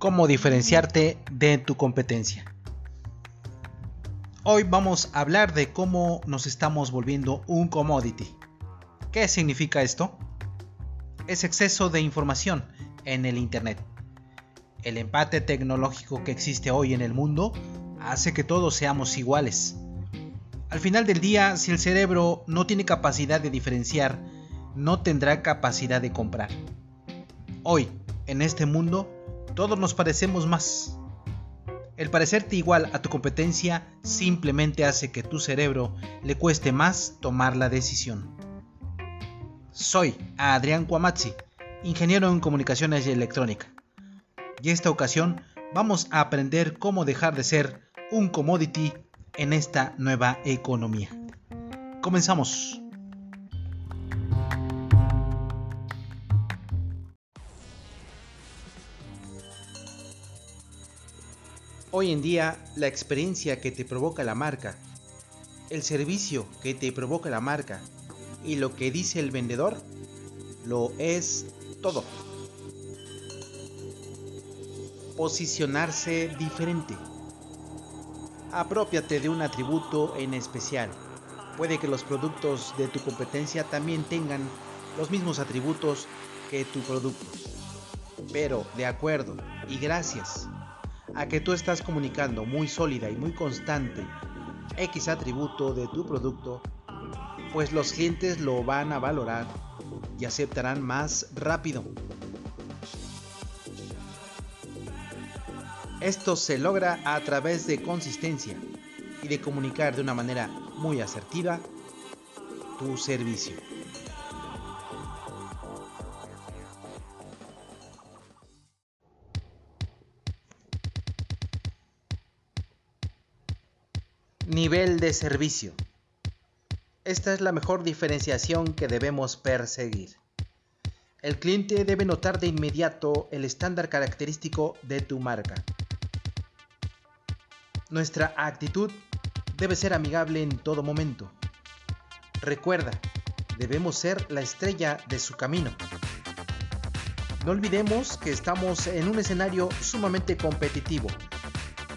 cómo diferenciarte de tu competencia. Hoy vamos a hablar de cómo nos estamos volviendo un commodity. ¿Qué significa esto? Es exceso de información en el Internet. El empate tecnológico que existe hoy en el mundo hace que todos seamos iguales. Al final del día, si el cerebro no tiene capacidad de diferenciar, no tendrá capacidad de comprar. Hoy, en este mundo, todos nos parecemos más. El parecerte igual a tu competencia simplemente hace que tu cerebro le cueste más tomar la decisión. Soy Adrián Cuamazzi, ingeniero en comunicaciones y electrónica. Y esta ocasión vamos a aprender cómo dejar de ser un commodity en esta nueva economía. Comenzamos. Hoy en día, la experiencia que te provoca la marca, el servicio que te provoca la marca y lo que dice el vendedor, lo es todo. Posicionarse diferente. Apropiate de un atributo en especial. Puede que los productos de tu competencia también tengan los mismos atributos que tu producto. Pero de acuerdo y gracias a que tú estás comunicando muy sólida y muy constante X atributo de tu producto, pues los clientes lo van a valorar y aceptarán más rápido. Esto se logra a través de consistencia y de comunicar de una manera muy asertiva tu servicio. Nivel de servicio. Esta es la mejor diferenciación que debemos perseguir. El cliente debe notar de inmediato el estándar característico de tu marca. Nuestra actitud debe ser amigable en todo momento. Recuerda, debemos ser la estrella de su camino. No olvidemos que estamos en un escenario sumamente competitivo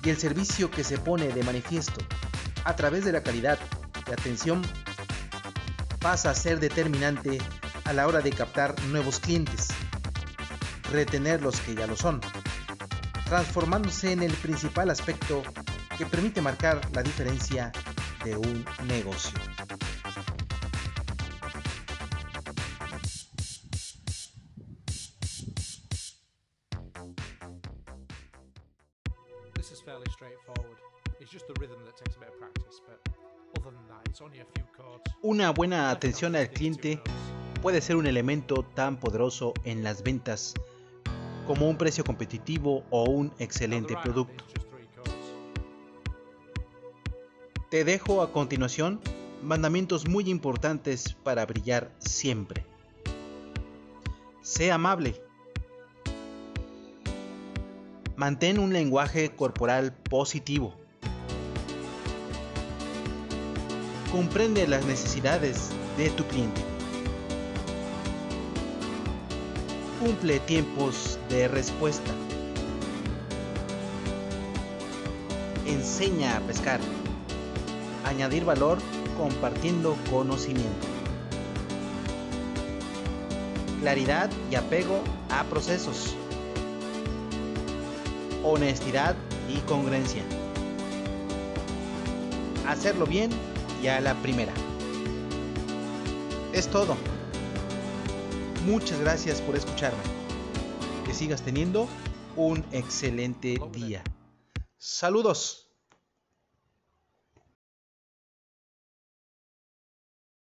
y el servicio que se pone de manifiesto a través de la calidad de atención pasa a ser determinante a la hora de captar nuevos clientes, retener los que ya lo son, transformándose en el principal aspecto que permite marcar la diferencia de un negocio. Una buena atención al cliente puede ser un elemento tan poderoso en las ventas como un precio competitivo o un excelente producto. Te dejo a continuación mandamientos muy importantes para brillar siempre. Sé amable. Mantén un lenguaje corporal positivo. Comprende las necesidades de tu cliente. Cumple tiempos de respuesta. Enseña a pescar. Añadir valor compartiendo conocimiento. Claridad y apego a procesos. Honestidad y congruencia. Hacerlo bien a la primera. Es todo. Muchas gracias por escucharme. Que sigas teniendo un excelente día. Saludos.